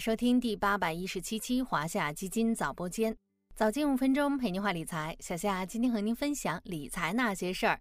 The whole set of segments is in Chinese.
收听第八百一十七期华夏基金早播间，早间五分钟陪您话理财。小夏今天和您分享理财那些事儿。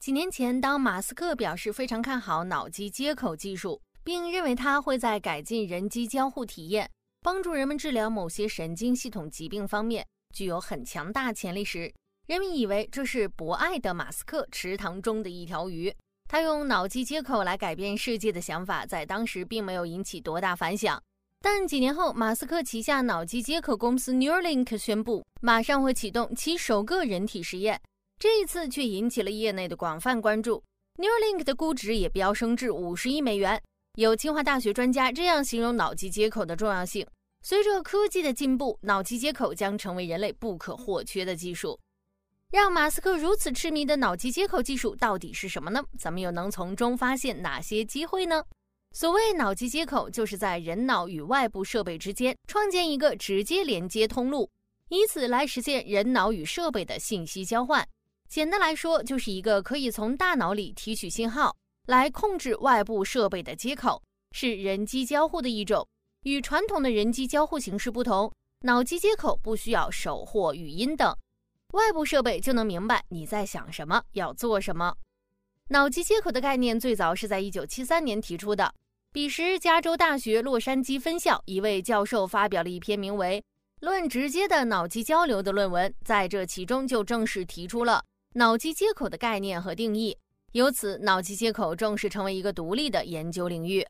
几年前，当马斯克表示非常看好脑机接口技术，并认为它会在改进人机交互体验、帮助人们治疗某些神经系统疾病方面具有很强大潜力时，人们以为这是博爱的马斯克池塘中的一条鱼。他用脑机接口来改变世界的想法，在当时并没有引起多大反响。但几年后，马斯克旗下脑机接口公司 Neuralink 宣布，马上会启动其首个人体实验。这一次却引起了业内的广泛关注。Neuralink 的估值也飙升至五十亿美元。有清华大学专家这样形容脑机接口的重要性：随着科技的进步，脑机接口将成为人类不可或缺的技术。让马斯克如此痴迷的脑机接口技术到底是什么呢？咱们又能从中发现哪些机会呢？所谓脑机接口，就是在人脑与外部设备之间创建一个直接连接通路，以此来实现人脑与设备的信息交换。简单来说，就是一个可以从大脑里提取信号来控制外部设备的接口，是人机交互的一种。与传统的人机交互形式不同，脑机接口不需要手或语音等。外部设备就能明白你在想什么，要做什么。脑机接口的概念最早是在一九七三年提出的。彼时，加州大学洛杉矶分校一位教授发表了一篇名为《论直接的脑机交流》的论文，在这其中就正式提出了脑机接口的概念和定义。由此，脑机接口正式成为一个独立的研究领域。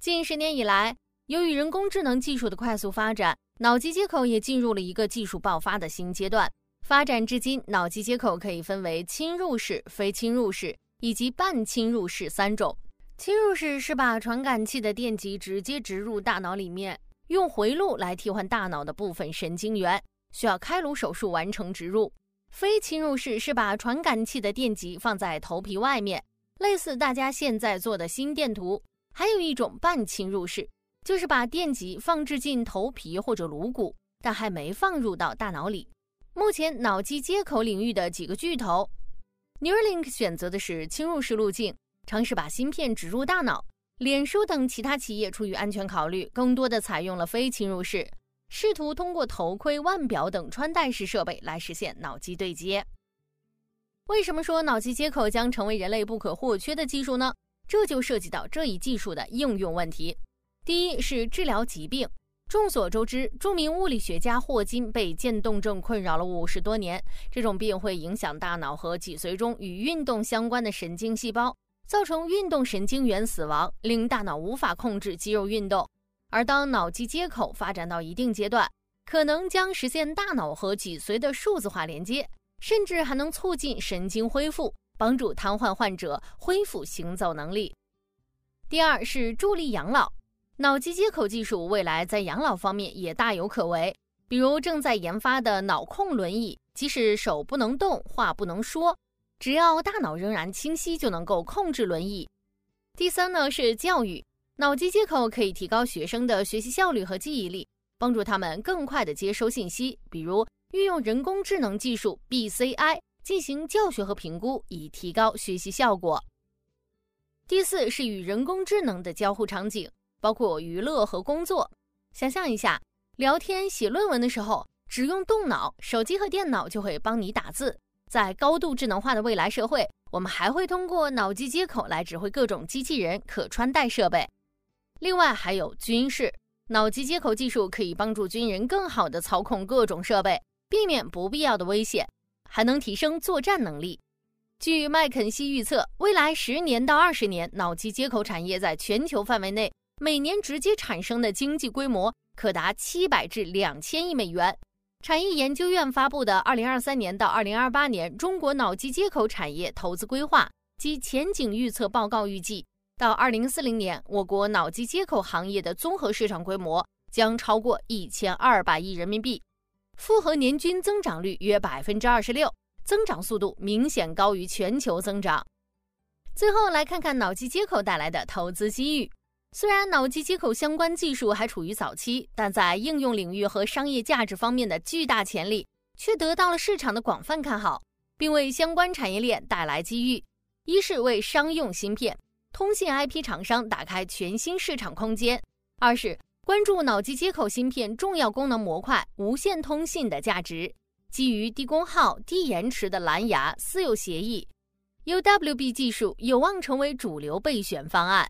近十年以来，由于人工智能技术的快速发展，脑机接口也进入了一个技术爆发的新阶段。发展至今，脑机接口可以分为侵入式、非侵入式以及半侵入式三种。侵入式是把传感器的电极直接植入大脑里面，用回路来替换大脑的部分神经元，需要开颅手术完成植入。非侵入式是把传感器的电极放在头皮外面，类似大家现在做的心电图。还有一种半侵入式，就是把电极放置进头皮或者颅骨，但还没放入到大脑里。目前脑机接口领域的几个巨头，Neuralink 选择的是侵入式路径，尝试把芯片植入大脑。脸书等其他企业出于安全考虑，更多的采用了非侵入式，试图通过头盔、腕表等穿戴式设备来实现脑机对接。为什么说脑机接口将成为人类不可或缺的技术呢？这就涉及到这一技术的应用问题。第一是治疗疾病。众所周知，著名物理学家霍金被渐冻症困扰了五十多年。这种病会影响大脑和脊髓中与运动相关的神经细胞，造成运动神经元死亡，令大脑无法控制肌肉运动。而当脑机接口发展到一定阶段，可能将实现大脑和脊髓的数字化连接，甚至还能促进神经恢复，帮助瘫痪患者恢复行走能力。第二是助力养老。脑机接口技术未来在养老方面也大有可为，比如正在研发的脑控轮椅，即使手不能动、话不能说，只要大脑仍然清晰，就能够控制轮椅。第三呢是教育，脑机接口可以提高学生的学习效率和记忆力，帮助他们更快地接收信息，比如运用人工智能技术 BCI 进行教学和评估，以提高学习效果。第四是与人工智能的交互场景。包括娱乐和工作。想象一下，聊天、写论文的时候只用动脑，手机和电脑就会帮你打字。在高度智能化的未来社会，我们还会通过脑机接口来指挥各种机器人、可穿戴设备。另外，还有军事脑机接口技术，可以帮助军人更好地操控各种设备，避免不必要的危险，还能提升作战能力。据麦肯锡预测，未来十年到二十年，脑机接口产业在全球范围内。每年直接产生的经济规模可达七百至两千亿美元。产业研究院发布的《二零二三年到二零二八年中国脑机接口产业投资规划及前景预测报告》预计，到二零四零年，我国脑机接口行业的综合市场规模将超过一千二百亿人民币，复合年均增长率约百分之二十六，增长速度明显高于全球增长。最后来看看脑机接口带来的投资机遇。虽然脑机接口相关技术还处于早期，但在应用领域和商业价值方面的巨大潜力却得到了市场的广泛看好，并为相关产业链带来机遇。一是为商用芯片、通信 IP 厂商打开全新市场空间；二是关注脑机接口芯片重要功能模块无线通信的价值。基于低功耗、低延迟的蓝牙私有协议，UWB 技术有望成为主流备选方案。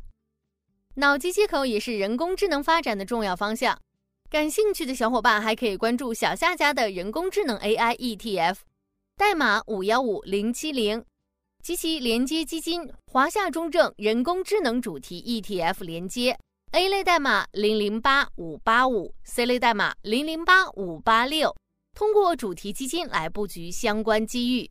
脑机接口也是人工智能发展的重要方向。感兴趣的小伙伴还可以关注小夏家的人工智能 AI ETF，代码五幺五零七零，及其连接基金华夏中证人工智能主题 ETF 连接。A 类代码零零八五八五，C 类代码零零八五八六，通过主题基金来布局相关机遇。